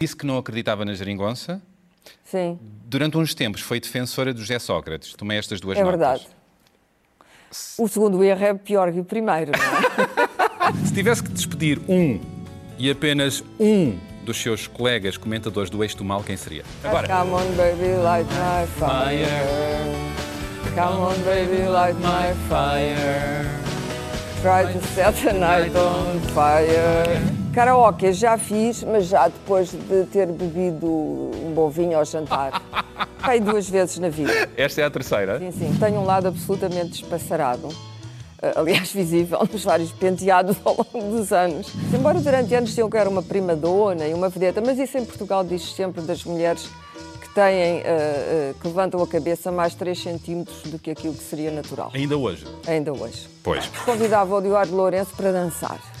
Disse que não acreditava na geringonça. Sim, Durante uns tempos foi defensora do José Sócrates. Tomei estas duas é notas. verdade. O segundo erro é pior que o primeiro, é? Se tivesse que despedir um e apenas um dos seus colegas comentadores do Eixo do Mal, quem seria? Agora. Come on, baby, light my fire. Come on, baby, light my fire. Try to set the night on fire. Karaoke já fiz, mas já depois de ter bebido um bom vinho ao jantar. Pai duas vezes na vida. Esta é a terceira. Sim, sim. Tenho um lado absolutamente despassarado. eh, Aliás, visível nos vários penteados ao longo dos anos. Embora durante anos que era uma prima dona e uma vedeta, mas isso em Portugal diz sempre das mulheres que têm, eh, eh, que levantam a cabeça mais 3 centímetros do que aquilo que seria natural. Ainda hoje. Ainda hoje. Pois. Convidava o Eduardo Lourenço para dançar.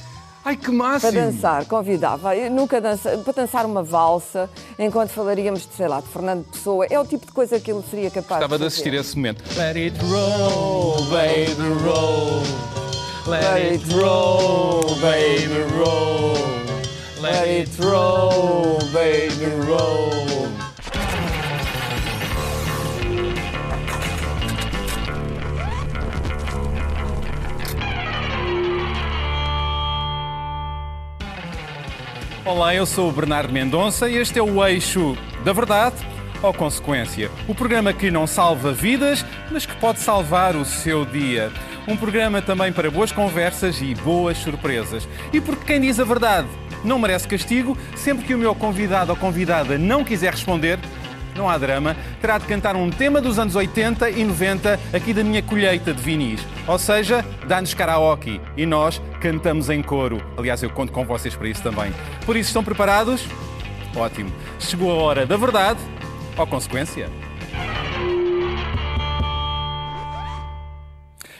Ai, que Para máximo! dançar, convidava. Eu nunca dança, para dançar uma valsa, enquanto falaríamos de, sei lá, de Fernando Pessoa. É o tipo de coisa que ele seria capaz Gostava de de assistir a esse momento. Let it roll, baby, roll. Let it roll, baby, roll. Let it roll, baby, roll. Olá, eu sou o Bernardo Mendonça e este é o Eixo da Verdade ou Consequência. O programa que não salva vidas, mas que pode salvar o seu dia. Um programa também para boas conversas e boas surpresas. E porque quem diz a verdade não merece castigo, sempre que o meu convidado ou convidada não quiser responder, não há drama, terá de cantar um tema dos anos 80 e 90 aqui da minha colheita de vinis. Ou seja, dá-nos karaoke e nós cantamos em coro. Aliás, eu conto com vocês para isso também. Por isso, estão preparados? Ótimo. Chegou a hora da verdade ou consequência?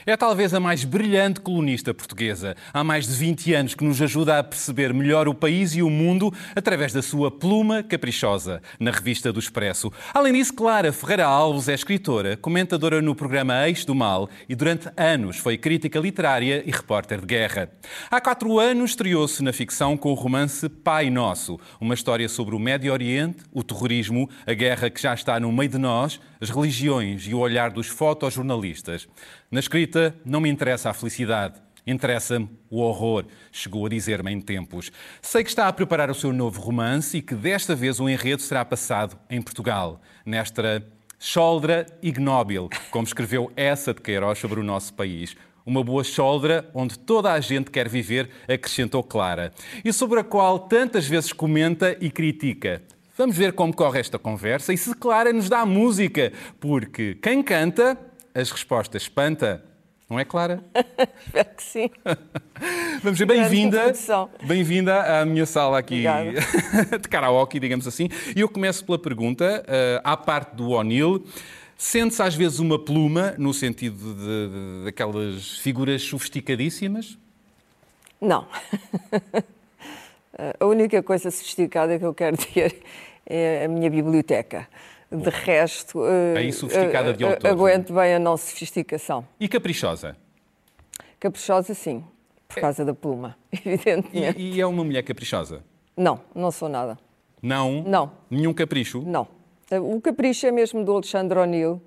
É talvez a mais brilhante colunista portuguesa. Há mais de 20 anos que nos ajuda a perceber melhor o país e o mundo através da sua pluma caprichosa na revista do Expresso. Além disso, Clara Ferreira Alves é escritora, comentadora no programa Eixo do Mal e durante anos foi crítica literária e repórter de guerra. Há quatro anos estreou-se na ficção com o romance Pai Nosso, uma história sobre o Médio Oriente, o terrorismo, a guerra que já está no meio de nós, as religiões e o olhar dos fotojornalistas. Na escrita, não me interessa a felicidade. Interessa-me o horror, chegou a dizer-me em tempos. Sei que está a preparar o seu novo romance e que desta vez o enredo será passado em Portugal, nesta choldra ignóbil, como escreveu essa de Queiroz sobre o nosso país. Uma boa choldra onde toda a gente quer viver, acrescentou Clara, e sobre a qual tantas vezes comenta e critica. Vamos ver como corre esta conversa e se Clara nos dá música, porque quem canta, as respostas espanta. Não é, Clara? Espero que sim. Vamos ver, bem-vinda. Bem-vinda à minha sala aqui de karaoke, digamos assim. E eu começo pela pergunta, eh, à parte do O'Neill, sente-se às vezes uma pluma, no sentido de, de- daquelas figuras sofisticadíssimas? Não. A única coisa sofisticada que eu quero ter é a minha biblioteca. De resto, eh, sofisticada de eh, autores, aguento bem a não sofisticação. E caprichosa? Caprichosa, sim, por causa da pluma, evidentemente. E, e é uma mulher caprichosa? Não, não sou nada. Não? Não. Nenhum capricho? Não. O capricho é mesmo do Alexandre O'Neill,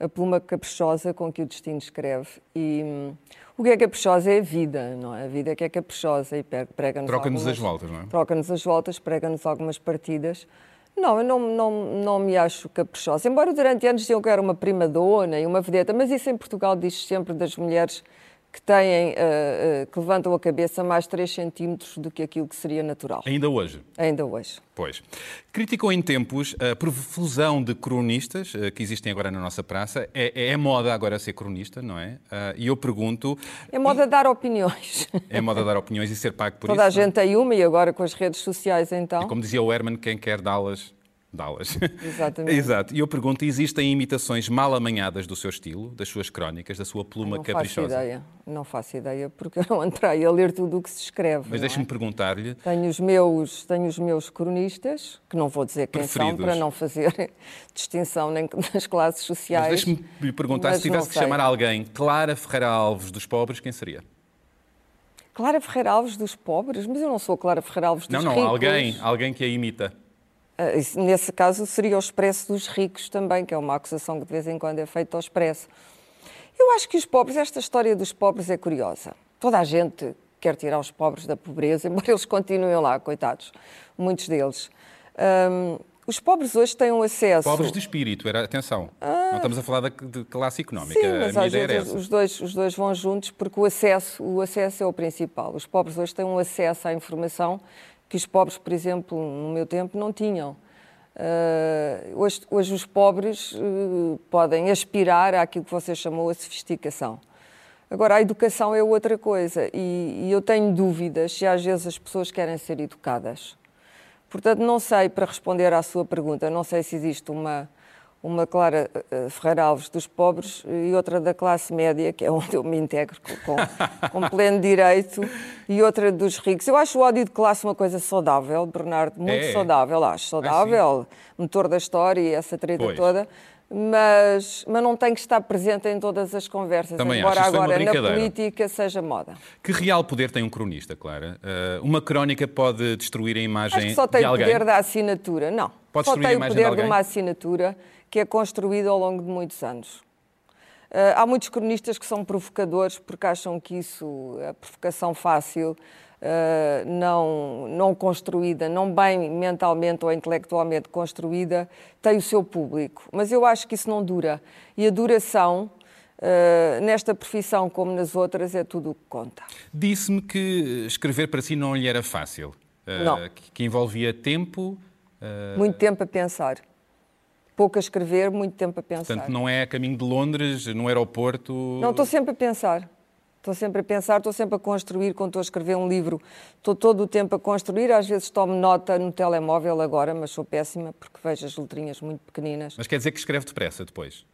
a pluma caprichosa com que o destino escreve. E hum, o que é caprichosa é a vida, não é? A vida é que é caprichosa e prega-nos Troca-nos as voltas, não é? Troca-nos as voltas, prega-nos algumas partidas. Não, eu não, não, não me acho caprichosa. Embora durante anos diziam que era uma prima dona e uma vedeta, mas isso em Portugal diz sempre das mulheres que têm, eh, eh, que levantam a cabeça mais 3 centímetros do que aquilo que seria natural. Ainda hoje? Ainda hoje. Pois. Criticou em tempos a profusão de cronistas eh, que existem agora na nossa praça. É, é moda agora ser cronista, não é? Ah, E eu pergunto. É moda dar opiniões. É moda dar opiniões e ser pago por Toda a isso? não é? gente tem uma e agora com as redes sociais então. Como dizia o Herman, quem quer dá-las, dá-las. Exatamente. Exato. E eu pergunto: existem imitações mal amanhadas do seu estilo, das suas crónicas, da sua pluma Não faço caprichosa? ideia, não faço ideia, porque eu não entrei a ler tudo o que se escreve. Mas não deixe-me é? perguntar-lhe. Tenho os, meus, tenho os meus cronistas, que não vou dizer quem são, Preferidos. para não fazer distinção nem nas classes Mas sociais. deixe-me lhe perguntar: mas se tivesse não que chamar alguém Clara Ferreira Alves dos pobres, quem seria? Clara Ferreira Alves dos pobres? Mas eu não sou Clara Ferreira Alves dos Não, não, ricos. alguém, alguém que a imita. Ah, nesse caso seria o expresso dos ricos também, que é uma acusação que de vez em quando é feita ao expresso. Eu acho que os pobres, esta história dos pobres é curiosa. Toda a gente quer tirar os pobres da pobreza, embora eles continuem lá, coitados, muitos deles. Um, os pobres hoje têm um acesso. Pobres de espírito, era, atenção. Ah, não estamos a falar de classe económica. Sim, mas às vezes os dois, os dois vão juntos porque o acesso, o acesso é o principal. Os pobres hoje têm um acesso à informação que os pobres, por exemplo, no meu tempo, não tinham. Uh, hoje, hoje, os pobres uh, podem aspirar àquilo que você chamou a sofisticação. Agora, a educação é outra coisa e, e eu tenho dúvidas se às vezes as pessoas querem ser educadas. Portanto, não sei, para responder à sua pergunta, não sei se existe uma, uma Clara uh, Ferreira Alves dos pobres e outra da classe média, que é onde eu me integro com, com pleno direito, e outra dos ricos. Eu acho o ódio de classe uma coisa saudável, Bernardo, muito é. saudável, acho saudável, é, motor da história e essa treta pois. toda mas, mas não tem que estar presente em todas as conversas, Também embora acho. agora na política seja moda. Que real poder tem um cronista, Clara? Uh, uma crónica pode destruir a imagem acho que só tem o poder da assinatura, não. Pode só tem o poder de, de, uma assinatura que é construída ao longo de muitos anos. Uh, há muitos cronistas que são provocadores porque acham que isso, a provocação fácil, Uh, não, não construída, não bem mentalmente ou intelectualmente construída, tem o seu público. Mas eu acho que isso não dura. E a duração, uh, nesta profissão como nas outras, é tudo o que conta. Disse-me que escrever para si não lhe era fácil. Uh, não. Que envolvia tempo. Muito tempo a pensar. Pouco a escrever, muito tempo a pensar. Portanto, não é a caminho de Londres, no aeroporto. Não, estou sempre a pensar. Estou sempre a pensar, estou sempre a construir. Quando estou a escrever um livro, estou todo o tempo a construir. Às vezes tomo nota no telemóvel agora, mas sou péssima porque vejo as letrinhas muito pequeninas. Mas quer dizer que escreve depressa depois?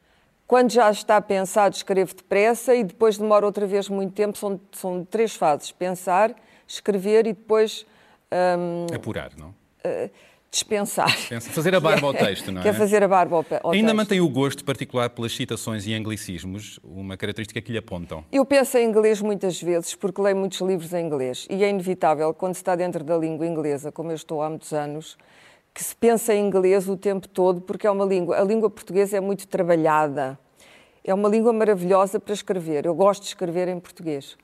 Quando já está pensado, escrevo depressa e depois demora outra vez muito tempo. São, são três fases: pensar, escrever e depois. Hum, Apurar, não? Uh, dispensar. Fazer a barba ao texto, não é? Quer fazer a barba ao, ao Ainda texto. mantém o gosto particular pelas citações e anglicismos, uma característica que lhe apontam? Eu penso em inglês muitas vezes, porque leio muitos livros em inglês. E é inevitável, quando se está dentro da língua inglesa, como eu estou há muitos anos, que se pensa em inglês o tempo todo, porque é uma língua... A língua portuguesa é muito trabalhada. É uma língua maravilhosa para escrever. Eu gosto de escrever em português.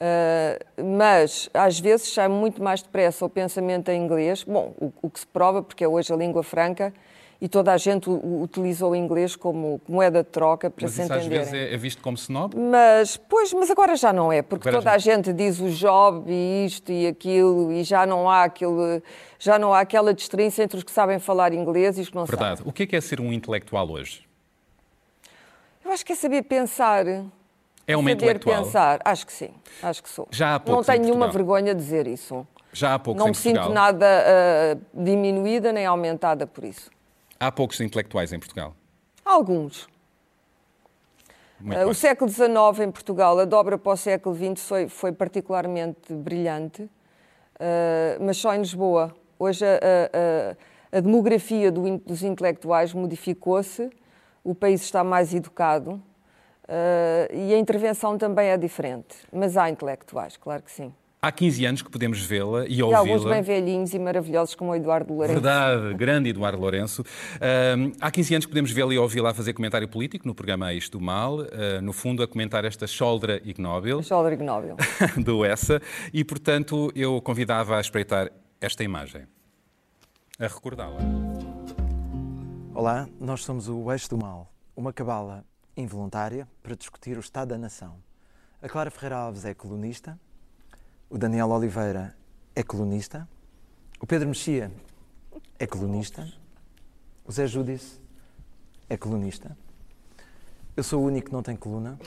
Uh, mas às vezes sai muito mais depressa o pensamento em inglês, bom, o, o, que se prova porque é hoje a língua franca e toda a gente utilizou o inglês como moeda de troca para mas se isso entenderem. às vezes é, é, visto como snob? Mas, pois, mas agora já não é, porque agora toda já... a gente diz o job e isto e aquilo e já não há aquele, já não há aquela distinção entre os que sabem falar inglês e os que não Verdade. sabem. O que é, que é ser um intelectual hoje? Eu acho que é saber pensar é uma saber intelectual? pensar, acho que sim, acho que sou. Já há Não tenho nenhuma vergonha de dizer isso. Já há poucos Não me sinto nada uh, diminuída nem aumentada por isso. Há poucos intelectuais em Portugal? Alguns. Uh, o século XIX em Portugal, a dobra para o século XX foi, foi particularmente brilhante, uh, mas só em Lisboa. Hoje a, a, a demografia do, dos intelectuais modificou-se, o país está mais educado, e a intervenção também é diferente, mas há intelectuais, claro que sim. Há 15 anos que podemos vê-la e ouvi-la. E alguns bem velhinhos e maravilhosos, como o Eduardo Lourenço. Verdade, grande Eduardo Lourenço. Uh, há 15 anos que podemos vê-la e ouvi-la a fazer comentário político no programa Isto do Mal, uh, no fundo a comentar esta Choldra Ignóbil. Choldra Ignóbil. do ESSA, e portanto eu convidava a espreitar esta imagem, a recordá-la. Olá, nós somos o Eixo do Mal, uma cabala involuntária para discutir o Estado da Nação. A Clara Ferreira Alves é colunista, o Daniel Oliveira é colunista, o Pedro Mexia é colunista, o Zé Júdice é colunista. Eu sou o único que não tem coluna.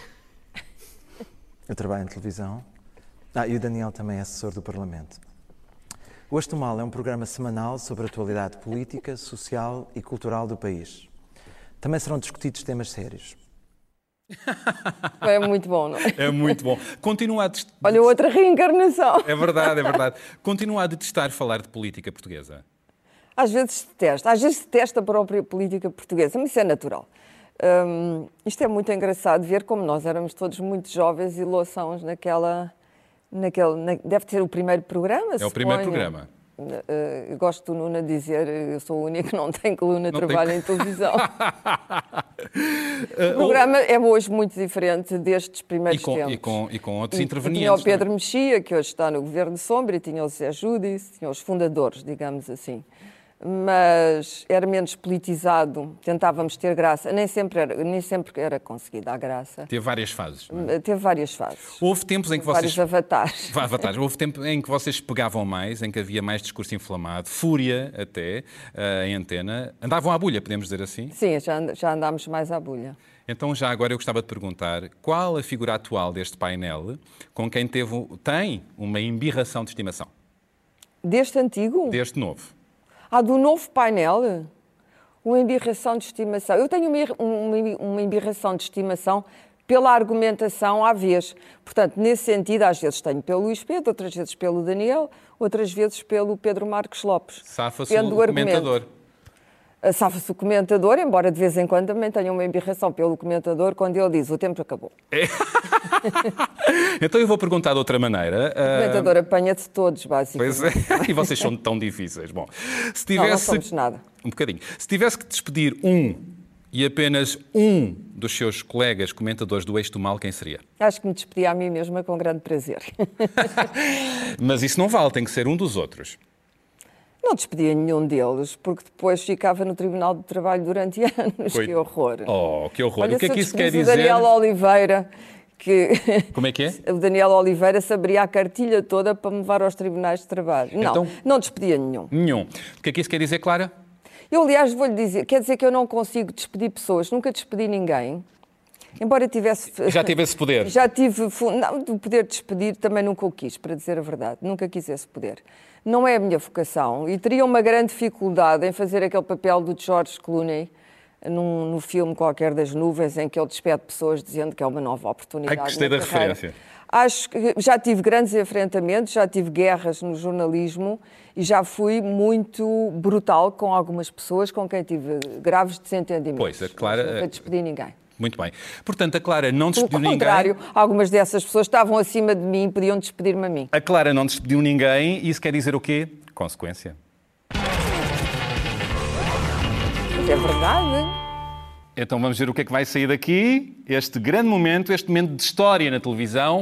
Eu trabalho em televisão. Ah, e o Daniel também é assessor do Parlamento. O Asto Mal é um programa semanal sobre a atualidade política, social e cultural do país. Também serão discutidos temas sérios. É muito bom, não é? É muito bom. Continua a Olha, outra reencarnação. É verdade, é verdade. Continua a detestar falar de política portuguesa. Às vezes detesta, às vezes detesta a própria política portuguesa, mas isso é natural. Hum, isto é muito engraçado ver como nós éramos todos muito jovens e louçãos naquela. naquele, na, deve ser o primeiro programa. É o primeiro programa. Uh, gosto do Nuno a dizer eu sou o único que não tem coluna de trabalho tem... em televisão. o programa é hoje muito diferente destes primeiros e com, tempos. E com, e com outros e, intervenientes. Tinha o Pedro também. Mexia, que hoje está no Governo Sombra, e tinha o Zé Judice, tinha os fundadores, digamos assim mas era menos politizado, tentávamos ter graça, nem sempre era, nem sempre era conseguida a graça. Teve várias fases. É? Teve várias fases. Houve tempos em que vocês. Vários avatares. avatares. Houve tempos em que vocês pegavam mais, em que havia mais discurso inflamado, fúria até, uh, em antena. Andavam à bulha, podemos dizer assim? Sim, já, já andámos mais à bulha. Então, já agora eu gostava de perguntar qual a figura atual deste painel com quem teve, tem uma embirração de estimação? Deste antigo? Deste novo. Ah, do novo painel? Uma embirração de estimação. Eu tenho uma, uma, embirração de estimação pela argumentação à vez. Portanto, nesse sentido, às vezes tenho pelo Luís Pedro, outras vezes pelo Daniel, outras vezes pelo Pedro Marcos Lopes. Safa-se o comentador. Safa-se o comentador, embora de vez em quando também tenha uma embirração pelo comentador quando ele diz o tempo acabou. É. então eu vou perguntar de outra maneira. O comentador uh... apanha-te todos, basicamente. Pois é, e vocês são tão difíceis. Bom, se tivesse... Não, não somos nada. Um bocadinho. Se tivesse que despedir um e apenas um dos seus colegas comentadores do Eixo do Mal, quem seria? Acho que me despedia a mim mesma com grande prazer. Mas isso não vale, tem que ser um dos outros. Não despedia nenhum deles, porque depois ficava no Tribunal de Trabalho durante anos. Que horror. Oh, que horror. Olha, o que é que isso quer dizer? O Daniel Oliveira, que... Como é que é? O Daniel Oliveira saberia a cartilha toda para me levar aos tribunais de trabalho. Não, então, não despedia nenhum. Nenhum. O que é que isso quer dizer, Clara? Eu, aliás, vou-lhe dizer, quer dizer que eu não consigo despedir pessoas, nunca despedi ninguém. Embora tivesse. Já tive esse poder? Já tive. Não, o poder de despedir também nunca o quis, para dizer a verdade. Nunca quis esse poder não é a minha vocação e teria uma grande dificuldade em fazer aquele papel do George Clooney num, no filme qualquer das nuvens em que ele despede pessoas dizendo que é uma nova oportunidade. Ai, gostei da carreira. referência. Acho que já tive grandes enfrentamentos, já tive guerras no jornalismo e já fui muito brutal com algumas pessoas com quem tive graves desentendimentos. Pois, é claro. Nunca despedi ninguém. Muito bem. Portanto, a Clara não despediu ninguém. Pelo contrário, algumas dessas pessoas estavam acima de mim e podiam despedir-me a mim. A Clara não despediu ninguém. Isso quer dizer o quê? Consequência. Mas é verdade. Então vamos ver o que é que vai sair daqui. Este grande momento, este momento de história na televisão.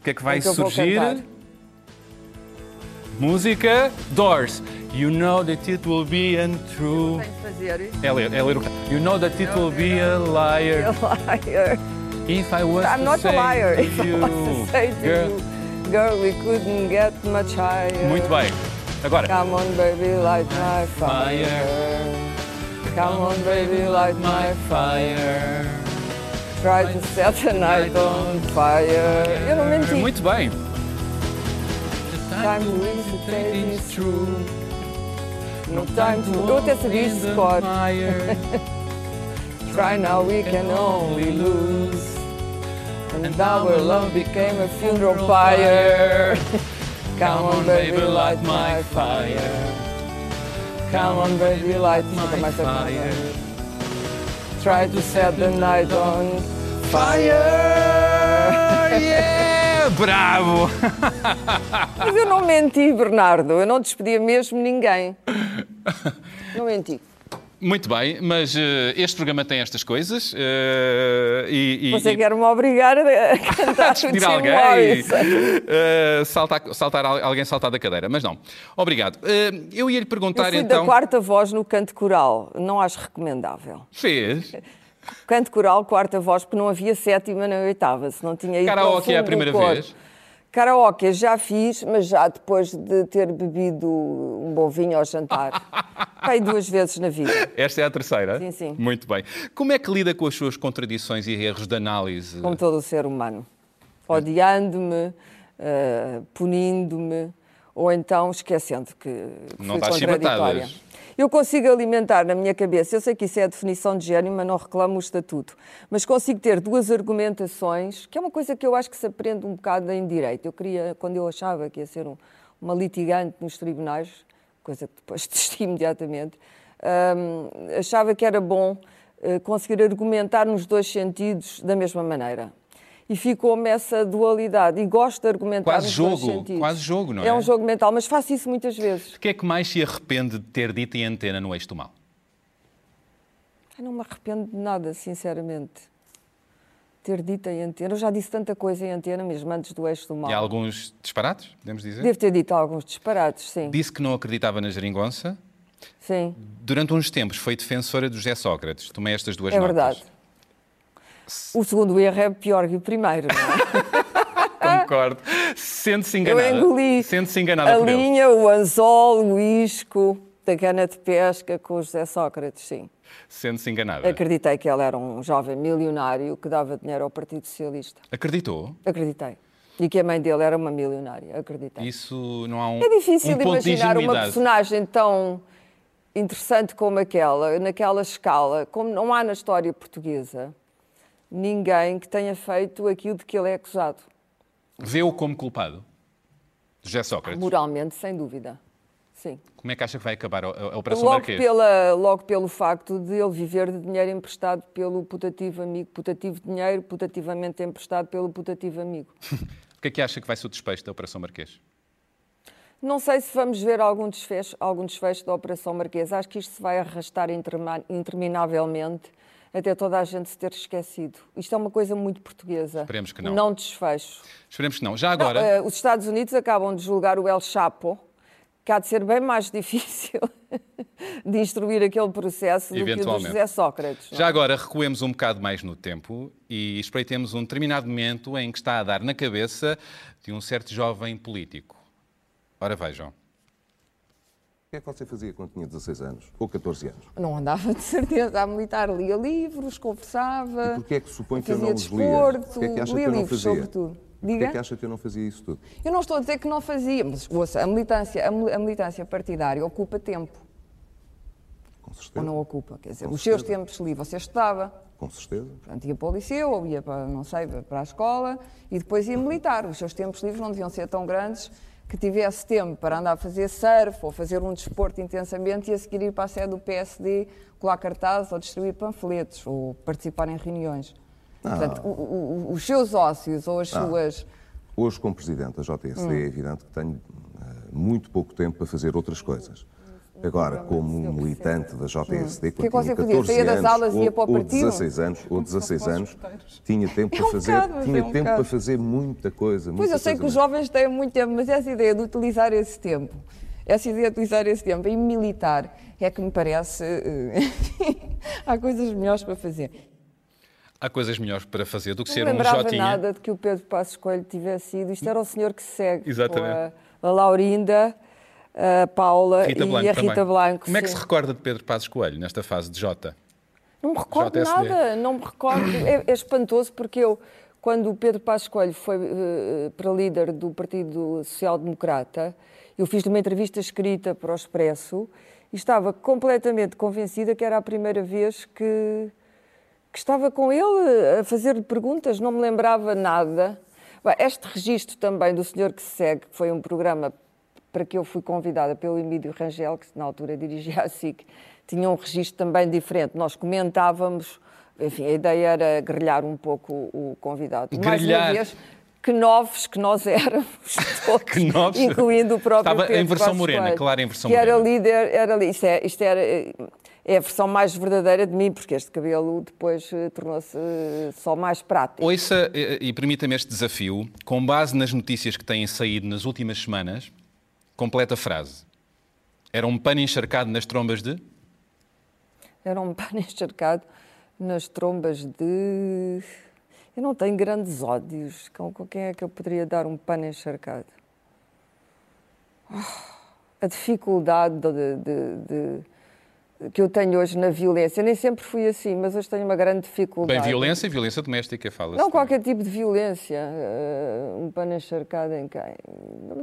O que é que vai é que surgir? Música Doors. You know that it will be untrue. É ler, é ler o You know that it will be a liar. A liar. If I was I'm not a liar. If you, I was to say to girl. you, girl, we couldn't get much higher. Muito bem. Agora. Come on, baby, light my fire. Come on, baby, light my fire. Try to set the night on fire. Eu não menti. Muito bem. Time to hesitate is true. No time to Eu até sabia de cor. Try now, we can only lose. And our love became a funeral pyre. Come on, baby, light my fire. Come on, baby, light my fire. Try to set the night on fire. Yeah! Bravo! Mas eu não menti, Bernardo. Eu não despedia mesmo ninguém. Não menti. Muito bem, mas uh, este programa tem estas coisas uh, e, e, Você e... quer-me obrigar a cantar a despedir alguém, uh, saltar, saltar, alguém saltar da cadeira, mas não. Obrigado. eu ia lhe perguntar eu fui então... da quarta voz no canto coral, não acho recomendável. Fez? Canto coral, quarta voz, porque não havia sétima nem oitava, se não tinha ido Karaoke é a primeira vez? Karaoke já fiz, mas já depois de ter bebido um bom vinho ao jantar. Pai duas vezes na vida. Esta é a terceira? Sim, sim. Muito bem. Como é que lida com as suas contradições e erros de análise? Como todo o ser humano. Odiando-me, uh, punindo-me, ou então esquecendo que, que Não fui contraditória. Eu consigo alimentar na minha cabeça, eu sei que isso é a definição de gênio, mas não reclamo o estatuto, mas consigo ter duas argumentações, que é uma coisa que eu acho que se aprende um bocado em direito. Eu queria, quando eu achava que ia ser um, uma litigante nos tribunais, coisa que depois desisti imediatamente, hum, achava que era bom uh, conseguir argumentar nos dois sentidos da mesma maneira. E ficou-me essa dualidade. E gosto de argumentar Quase jogo, quase jogo, não é? É um jogo mental, mas faço isso muitas vezes. O que é que mais se arrepende de ter dito em antena no Eixo do Mal? Eu não me arrependo de nada, sinceramente. Ter dito em antena. Eu já disse tanta coisa em antena, mesmo antes do eixo do mal. E há alguns disparates, podemos dizer? Devo ter dito alguns disparates, sim. Disse que não acreditava na geringonça. Sim, Durante uns tempos foi defensora do José Sócrates. Tomei estas duas é notas. verdade. O segundo erro é pior que o primeiro, não é? Concordo. Sente-se Eu enganada. engoli Sente-se enganada a linha, o anzol, o isco da cana de pesca com o José Sócrates, sim. Sente-se enganada. Acreditei que ele era um jovem milionário que dava dinheiro ao Partido Socialista. Acreditou? Acreditei. E que a mãe dele era uma milionária. Acreditei. Isso não há um, É difícil um imaginar uma personagem tão interessante como aquela, naquela escala, como não há na história portuguesa ninguém que tenha feito aquilo de que ele é acusado. Vê-o como culpado? José Sócrates. Moralmente, sem dúvida. Sim. Como é que acha que vai acabar a, a Operação Logo, Marquês? pela, logo pelo facto de ele viver de dinheiro emprestado pelo putativo amigo. Putativo dinheiro, putativamente emprestado pelo putativo amigo. O que é que acha que vai ser o despecho da Operação Marquês? Não sei se vamos ver algum desfecho, algum desfecho da Operação Marquesa. Acho que isto se vai arrastar interminavelmente até toda a gente se ter esquecido. Isto é uma coisa muito portuguesa. Esperemos que não. Não desfecho. Esperemos que não. Já Não, agora, eh, os Estados Unidos acabam de julgar o El Chapo, que há de ser bem mais difícil de instruir aquele processo do que o do Eventualmente. José Sócrates. não é? já agora recuemos um bocado mais no tempo e espreitemos um determinado momento em que está a dar na cabeça de um certo jovem político. Ora vejam. O que é que você fazia quando tinha 16 anos? Ou 14 anos? Não andava de certeza a militar, lia livros, conversava. E porquê é que supõe que eu não os lia? Porquê é que acha que eu não livros, fazia? sobretudo. Porquê é Diga? que acha que eu não fazia isso tudo? Eu não estou a dizer que não fazia, mas ouça, a militância, a mil- a militância partidária ocupa tempo, Com ou certeza. não ocupa? Quer dizer, Com os seus tempos livres, você estudava, Com certeza. portanto ia para o liceu, ou ia para, não sei, para a escola, e depois ia militar. Os seus tempos livres não deviam ser tão grandes que tivesse tempo para andar a fazer surf, ou fazer um desporto intensamente, e a seguir ir para a sede do PSD, colar cartazes, ou distribuir panfletos, ou participar em reuniões. Portanto, o- o- os seus ócios, ou as suas... Hoje, como presidente da JSD, Hum. é evidente que tenho eh, muito pouco tempo para fazer outras coisas. Agora, como militante da JSD, que é quando que tinha fazia? 14 Saía das anos, aulas e ia ou, para o ou partido? 16 anos, ou 16 anos, tinha tempo É para um fazer, bocado, tinha é um tempo bocado. para fazer muita coisa. Pois muita eu sei que coisa os jovens têm muito tempo, mas essa ideia de utilizar esse tempo, essa ideia de utilizar esse tempo em militar, é que me parece. eh, há coisas melhores para fazer. Há coisas melhores para fazer do que Não ser um lembrava Jotinha. nada de que o Pedro Passos Coelho tivesse ido. Isto era o senhor que se segue. Exatamente. Com a, a Laurinda, a Paula Rita e Blanco a Rita também. Blanco. Como é que sim. se recorda de Pedro Passos Coelho nesta fase de Jota? Não me recordo JSD. nada, não me recordo. É, é espantoso porque eu, quando o Pedro Passos Coelho foi eh, para líder do Partido Social Democrata, eu fiz uma entrevista escrita para o Expresso e estava completamente convencida que era a primeira vez que, que estava com ele a fazer perguntas, não me lembrava nada. Bem, Este registro também do Senhor que se segue, que foi um programa para que eu fui convidada pelo Emílio Rangel, que na altura dirigia a SIC, tinha um registro também diferente. Nós comentávamos, enfim, a ideia era grelhar um pouco o convidado. E Mais uma vez, que novos que nós éramos todos, Que novos? incluindo o próprio Estava em Pedro versão Passos morena, Coelho, claro, em versão que era morena. líder, era isto, é, isto era, é a versão mais verdadeira de mim, porque este cabelo depois eh, tornou-se eh, só mais prático. Ouça eh, e permita-me este desafio, com base nas notícias que têm saído nas últimas semanas, completa a frase. Era um pano encharcado nas trombas de... Era um pano encharcado nas trombas de. Eu não tenho grandes ódios. Com, quem é que eu poderia dar um pano encharcado? Ah, A dificuldade de- de- de- que eu tenho hoje na violência. Nem sempre fui assim, mas hoje tenho uma grande dificuldade. Bem, violência e violência doméstica, fala-se. Não também. qualquer tipo de violência. eh, um pano encharcado em quem?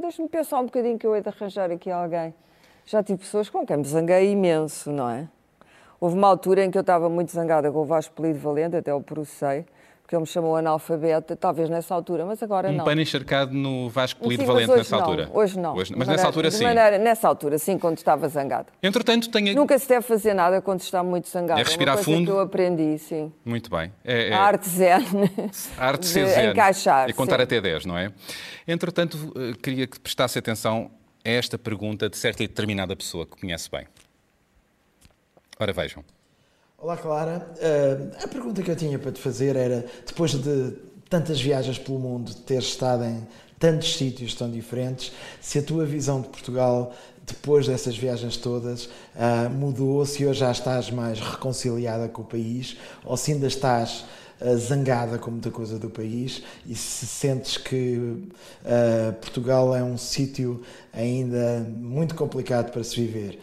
Deixa-me pensar um bocadinho que eu hei de arranjar aqui alguém. Já tive pessoas com quem me zanguei imenso, não é? Houve uma altura em que eu estava muito zangada com o Vasco Polido Valente, até o processei, porque ele me chamou analfabeta, talvez nessa altura, mas agora um não. Um pano encharcado no Vasco Sim, Polivalente mas nessa não, altura? Hoje não. Hoje, mas De nessa maneira- altura sim. maneira- nessa altura, sim, quando estava zangado. Entretanto, tenho... Nunca se deve fazer nada quando está muito zangado. É respirar uma coisa fundo. que eu aprendi, sim. Muito bem. É, é- A arte zen. a arte zen encaixar, E contar sim. até 10, não é? Entretanto, eh, queria que prestasse atenção a esta pergunta de certa e determinada pessoa que conhece bem. Ora, vejam. Olá, Clara. Ah, a pergunta que eu tinha para te fazer era: depois de tantas viagens pelo mundo, teres estado em tantos sítios tão diferentes, se a tua visão de Portugal, depois dessas viagens todas, ah, mudou, se hoje já estás mais reconciliada com o país ou se ainda estás ah, zangada com muita coisa do país e se sentes que Portugal é um sítio ainda muito complicado para se viver,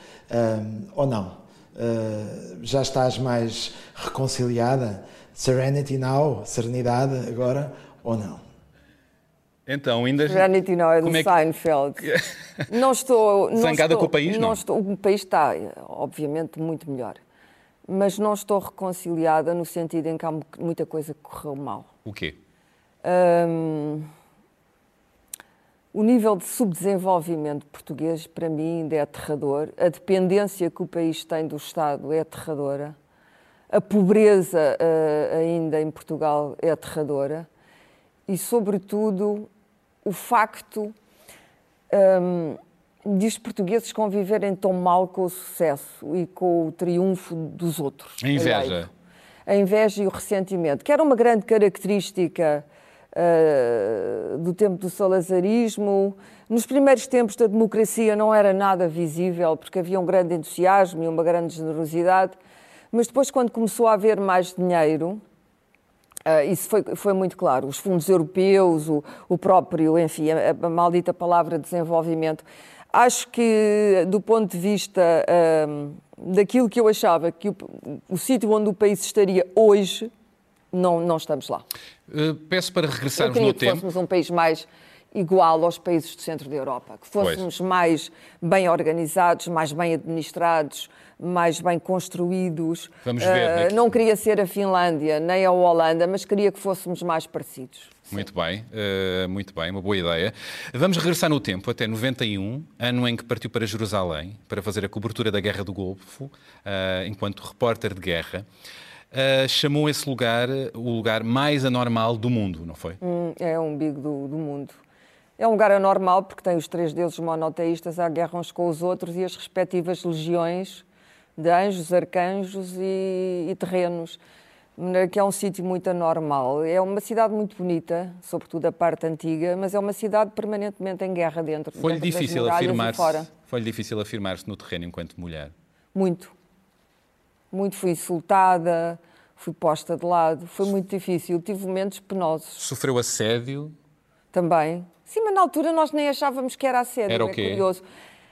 ou não? Uh, já estás mais reconciliada? Serenity now? Serenidade agora ou não? Então, ainda... Serenity não é do é que- Seinfeld. Não estou. Não Zangada estou- com o país, não? estou, o país está, obviamente, muito melhor. Mas não estou reconciliada no sentido em que há mu- muita coisa que correu mal. O quê? Hum, o nível de subdesenvolvimento português, para mim, ainda é aterrador. A dependência que o país tem do Estado é aterradora. A pobreza eh, ainda em Portugal é aterradora. E, sobretudo, o facto hum, de os portugueses conviverem tão mal com o sucesso e com o triunfo dos outros. A inveja. A inveja e o ressentimento, que era uma grande característica ah, do tempo do salazarismo. Nos primeiros tempos da democracia não era nada visível, porque havia um grande entusiasmo e uma grande generosidade. Mas depois, quando começou a haver mais dinheiro, ah, isso foi, foi muito claro. Os fundos europeus, o, o próprio, enfim, a, a maldita palavra desenvolvimento. Acho que, do ponto de vista ahm, daquilo que eu achava que o, o sítio onde o país estaria hoje, não, não estamos lá. Uh, peço para Eu regressarmos queria no que tempo. fôssemos um país mais igual aos países do centro da Europa, que fôssemos mais bem organizados, mais bem administrados, mais bem construídos. Vamos ver, que- Não queria ser a Finlândia nem a Holanda, mas queria que fôssemos mais parecidos. Muito bem, uh, muito bem, uma boa ideia. Vamos regressar no tempo, até 91, ano em que partiu para Jerusalém para fazer a cobertura da Guerra do Golfo, uh, enquanto repórter de guerra. Uh, chamou esse lugar o lugar mais anormal do mundo, não foi? Hum, É um umbigo do, do mundo. É um lugar anormal porque tem os três deuses monoteístas à guerra uns com os outros e as respectivas legiões de anjos, arcanjos e, e terrenos. Que é um sítio muito anormal. É uma cidade muito bonita, sobretudo a parte antiga, mas é uma cidade permanentemente em guerra dentro. Foi-lhe difícil afirmar-se fora. foi difícil afirmar-se no terreno enquanto mulher. Muito. Muito. Fui insultada, fui posta de lado. Foi muito difícil. Tive momentos penosos. Sofreu assédio, Também. Sim, mas na altura nós nem achávamos que era assédio, Era o é quê? curioso.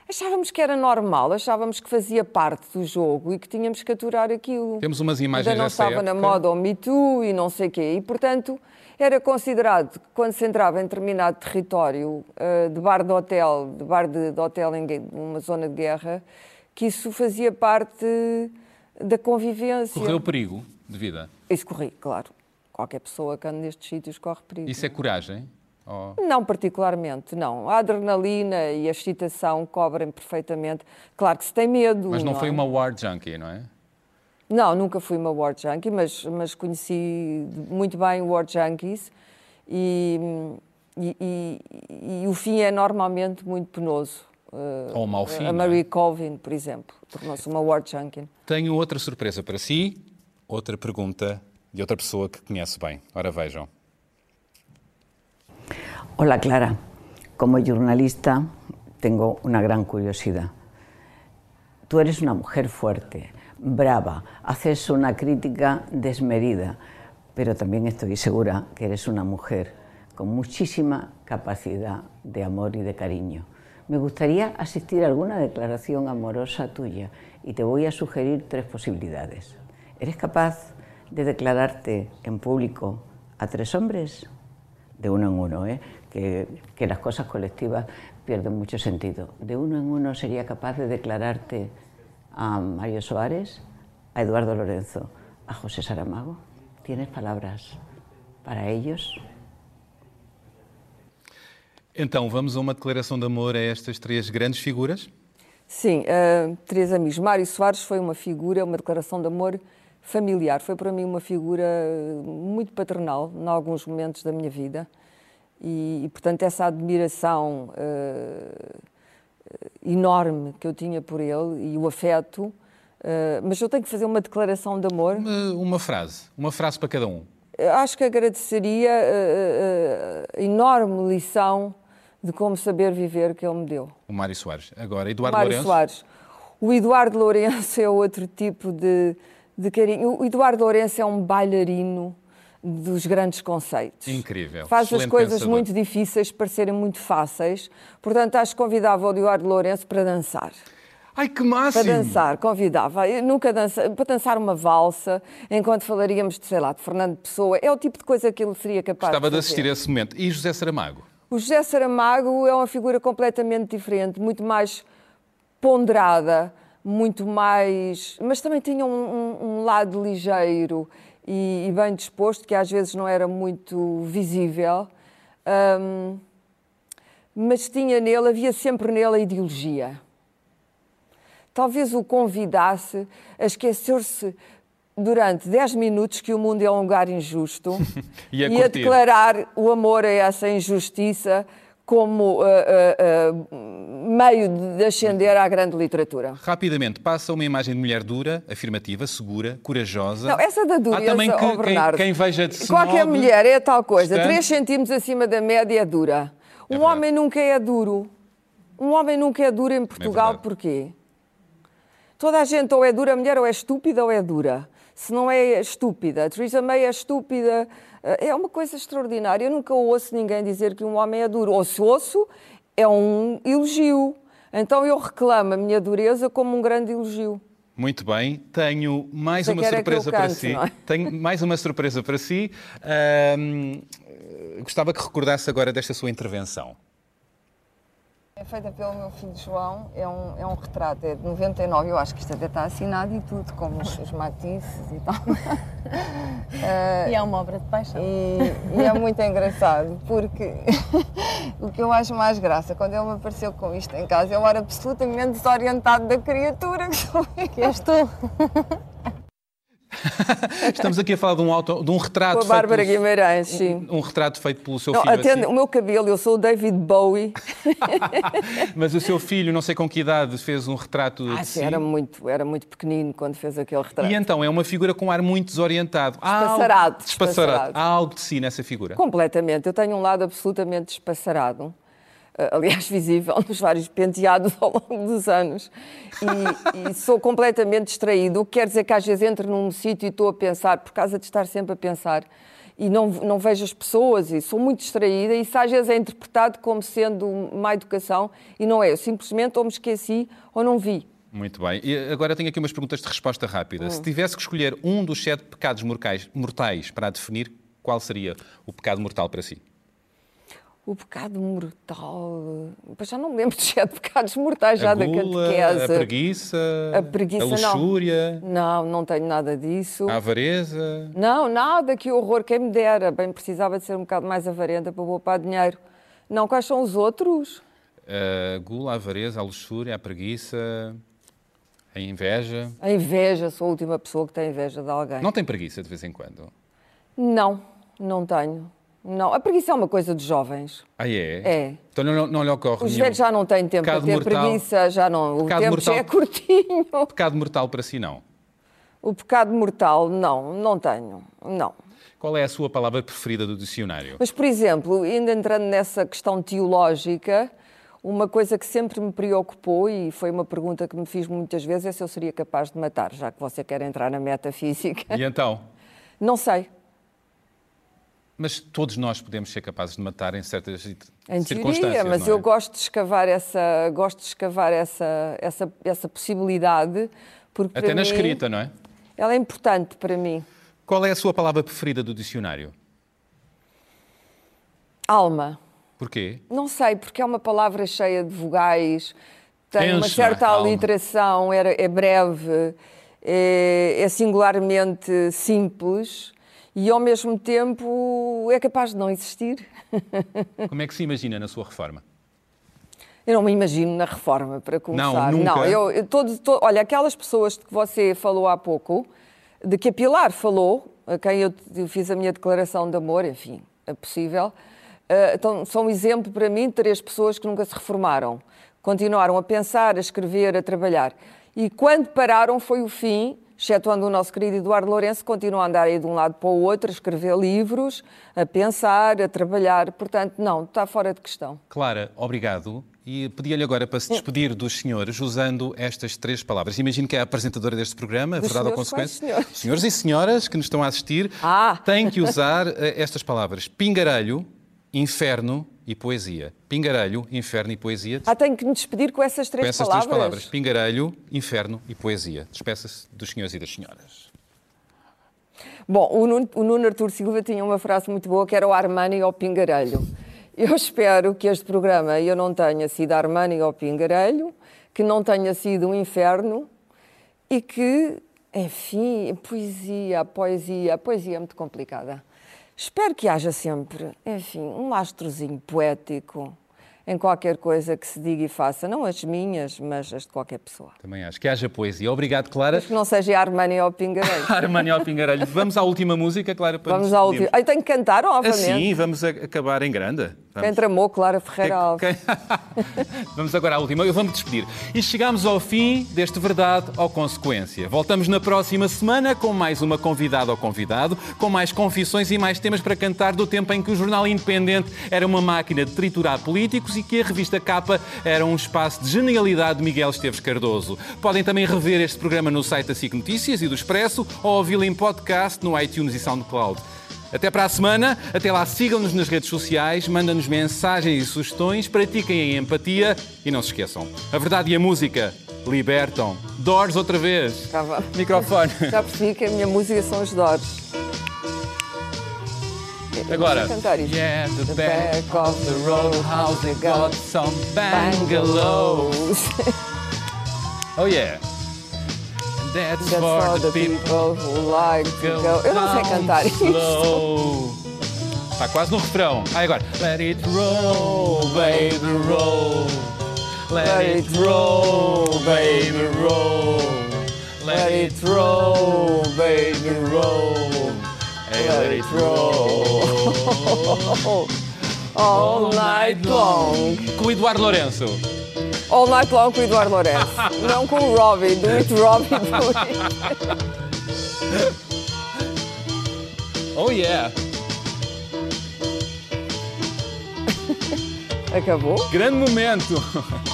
Achávamos que era normal, achávamos que fazia parte do jogo e que tínhamos que aturar aquilo. Temos umas imagens Ainda não dessa estava na época. moda o Me Too e não sei o quê. E, portanto, era considerado que quando se entrava em determinado território, eh, de bar de hotel, de bar de, de hotel em numa zona de guerra, que isso fazia parte da convivência. correu perigo de vida. Isso corri, claro. Qualquer pessoa que ande nestes sítios corre perigo. Isso é coragem? Não particularmente, não. A adrenalina e a excitação cobrem perfeitamente. Claro que se tem medo. Mas não foi é? uma war junkie, não é? Não, nunca fui uma war junkie, mas, mas conheci muito bem war junkies e, e, e- e o fim é normalmente muito penoso. Uh, Ou um mau fim, A? Marie Colvin, por exemplo, tornou-se uma war junkie. Tenho outra surpresa para si, outra pergunta de outra pessoa que conhece bem. Ora vejam. Hola Clara, como jornalista tengo una gran curiosidad. Tú eres una mujer fuerte, brava, haces una crítica desmedida, pero también estoy segura que eres una mujer con muchísima capacidad de amor y de cariño. Me gustaría asistir a alguna declaración amorosa tuya y te voy a sugerir tres posibilidades. ¿Eres capaz de declararte en público a tres hombres? de uno en uno, ¿eh? que, que las cosas colectivas pierden mucho sentido. De uno en uno sería capaz de declararte a Mario Soares, a Eduardo Lorenzo, a José Saramago. Tienes palabras para ellos. Então, vamos a uma declaração de amor a estas três grandes figuras? Sim, uh, três amigos. Mário Soares foi uma figura, uma declaração de amor familiar. Foi para mim uma figura muito paternal em alguns momentos da minha vida. E, e portanto, essa admiração uh, enorme que eu tinha por ele e o afeto. Uh, mas eu tenho que fazer uma declaração de amor. Uma, uma frase, uma frase para cada um. Acho que agradeceria a enorme lição de como saber viver que ele me deu. O Mário Soares. Agora, Eduardo Mário Lourenço. Soares. O Eduardo Lourenço é outro tipo de, de carinho. O Eduardo Lourenço é um bailarino dos grandes conceitos. Incrível. Faz Excelente as coisas pensador. muito difíceis parecerem muito fáceis. Portanto, acho que convidava o Eduardo Lourenço para dançar. Ai, que máximo! Para dançar, convidava. Eu nunca dança, para dançar uma valsa, enquanto falaríamos de, sei lá, de Fernando Pessoa. É o tipo de coisa que ele seria capaz Gostava de de assistir a esse momento. E José Saramago? O José Saramago é uma figura completamente diferente, muito mais ponderada, muito mais. mas também tinha um, um- um lado ligeiro e, e bem disposto, que às vezes não era muito visível. Ahm, mas tinha nele, havia sempre nele a ideologia. Talvez o convidasse a esquecer-se durante 10 minutos que o mundo é um lugar injusto E a e a declarar o amor a essa injustiça como ah, ah, ah, meio de ascender à grande literatura. Rapidamente, passa uma imagem de mulher dura, afirmativa, segura, corajosa. Não, essa da dureza, Há também que, quem, Bernardo. quem veja de Qualquer snob, mulher é tal coisa, distante. 3 centímetros acima da média é dura. Um verdade. homem nunca é duro. Um homem nunca é duro em Portugal, verdade. porquê? Toda a gente ou é dura, a mulher ou é estúpida ou é dura. Se não é estúpida, a Theresa May é estúpida, eh, é uma coisa extraordinária. Eu nunca ouço ninguém dizer que um homem é duro. Ou se ouço, é um elogio. Então eu reclamo a minha dureza como um grande elogio. Muito bem, tenho mais Você uma surpresa para cante, si. é? Tenho mais uma surpresa para si. Gostava que recordasse agora desta sua intervenção. É feita pelo meu filho João, é um, é um retrato, é de 99, eu acho que isto até está assinado e tudo, como os, os matices e tal. E é uma obra de paixão. E, e é muito engraçado, porque o que eu acho mais graça, quando ele me apareceu com isto em casa, eu era absolutamente desorientado da criatura que sou eu. Que és tu. Estamos aqui a falar de um, auto, de um retrato. Com a Bárbara feito pelo- Guimarães, sim. Um retrato feito pelo seu Não, filho. atende, assim. O meu cabelo, eu sou o David Bowie. Mas o seu filho, não sei com que idade, fez um retrato Ah, sim, si. era muito, era muito pequenino quando fez aquele retrato. E então é uma figura com um ar muito desorientado. Há algo- Despassarado, Despassarado. despassarado. Há algo de si nessa figura. Completamente. Eu tenho um lado absolutamente despassarado. Eh, Aliás, visível nos vários penteados ao longo dos anos. E, e sou completamente distraído. O que quer dizer que às vezes entro num sítio e estou a pensar, por causa de estar sempre a pensar, e não, não vejo as pessoas, e sou muito distraída. E isso às vezes é interpretado como sendo má educação, e não é. Eu simplesmente ou me esqueci ou não vi. Muito bem. E agora tenho aqui umas perguntas de resposta rápida. Hum. Se tivesse que escolher um dos sete pecados mortais, mortais para a definir, qual seria o pecado mortal para si? O pecado mortal. Pois já não me lembro de sete pecados mortais já a da gula, catequese. a preguiça, A preguiça, a não. luxúria, Não, não tenho nada disso. a avareza. Não, nada, que horror, quem me dera. Bem, precisava de ser um bocado mais avarenta para poupar dinheiro. Não, quais são os outros? A gula, a avareza, a luxúria, a preguiça, a inveja. A inveja, sou a última pessoa que tem inveja de alguém. Não tem preguiça de vez em quando? Não, não tenho. Não, a preguiça é uma coisa de jovens. Ah, é? É. Então não, não lhe ocorre Os nenhum velhos já não têm tempo Pecado para ter mortal. preguiça, já não. O Pecado tempo já mortal. é curtinho. pecado mortal para si, não? O pecado mortal, não, não tenho. Não. Qual é a sua palavra preferida do dicionário? Mas, por exemplo, ainda entrando nessa questão teológica, uma coisa que sempre me preocupou e foi uma pergunta que me fiz muitas vezes é se eu seria capaz de matar, já que você quer entrar na metafísica. E então? Não sei. Mas todos nós podemos ser capazes de matar em certas Em circunstâncias. teoria, mas não é? eu gosto de escavar essa, gosto de escavar essa, essa, essa possibilidade, porque Até na mim, escrita, não é? ela é importante para mim. Qual é a sua palavra preferida do dicionário? Alma. Porquê? Não sei, porque é uma palavra cheia de vogais, tem uma certa alma. aliteração, é, é breve, é, é singularmente simples e ao mesmo tempo é capaz de não existir. Como é que se imagina na sua reforma? Eu não me imagino na reforma, para começar. Não, nunca? não eu, eu todo, todo- olha, aquelas pessoas de que você falou há pouco, de que a Pilar falou, a quem eu, eu fiz a minha declaração de amor, enfim, é possível, eh, então, são um exemplo para mim de três pessoas que nunca se reformaram. Continuaram a pensar, a escrever, a trabalhar. E quando pararam foi o fim, excetuando o nosso querido Eduardo Lourenço, continua a andar aí de um lado para o outro, a escrever livros, a pensar, a trabalhar. Portanto, não, está fora de questão. Clara, obrigado. E pedia-lhe agora para se despedir dos senhores usando estas três palavras. Imagino que é a apresentadora deste programa, Dos verdade ou consequência? senhores? Senhores e senhoras que nos estão a assistir Ah. têm que usar eh, estas palavras: pingarelho, inferno e poesia. Pingarelho, inferno e poesia. Ah, tenho que me despedir com essas três Com essas palavras? três palavras: pingarelho, inferno e poesia. Despeça-se dos senhores e das senhoras. Bom, o Nuno, o Nuno Artur Silva tinha uma frase muito boa que era o Armani ao pingarelho. Eu espero que este programa eu não tenha sido Armani ao pingarelho, que não tenha sido um inferno e que, enfim, poesia, poesia, poesia é muito complicada. Espero que haja sempre, enfim, um lastrozinho poético em qualquer coisa que se diga e faça, não as minhas, mas as de qualquer pessoa. Também acho que haja poesia. Obrigado, Clara. Mas que não seja Armani ao pingarelho. Armani ao pingarelho. Vamos à última música, Clara, para Vamos último. despedirmos. Ai, tenho que cantar novamente. Assim, vamos a- acabar em grande. Vamos. Quem tramou Clara Ferreira Alves. Quem- Vamos agora à última. Eu vou-me despedir. E chegamos ao fim deste Verdade ou Consequência. Voltamos na próxima semana com mais uma convidada ou convidado, com mais confissões e mais temas para cantar do tempo em que o jornal independente era uma máquina de triturar políticos e que a revista Capa era um espaço de genialidade de Miguel Esteves Cardoso. Podem também rever este programa no site da SIC Notícias e do Expresso ou ouvi-lo em podcast no iTunes e SoundCloud. Até para a semana. Até lá, sigam-nos nas redes sociais, mandem-nos mensagens e sugestões, pratiquem a empatia e não se esqueçam. A verdade e a música libertam. Doors outra vez. Cá vá. Microfone. Já percebi que a minha música são os Dores. Agora. Yeah, the The back of the roadhouse they got some bungalows. Oh yeah. And that's, That's for the people who like to go. Eu não sei cantar isto. Está quase no refrão. Aí agora. Let it roll, baby, roll. Let it roll, baby, roll. Let it roll, baby, roll. Hey, let it roll. All night long. Com o Eduardo Lourenço. All night long com o Eduardo Lourenço. não com o Robbie. Do it, Robbie, do it. Oh yeah. Acabou? Grande momento.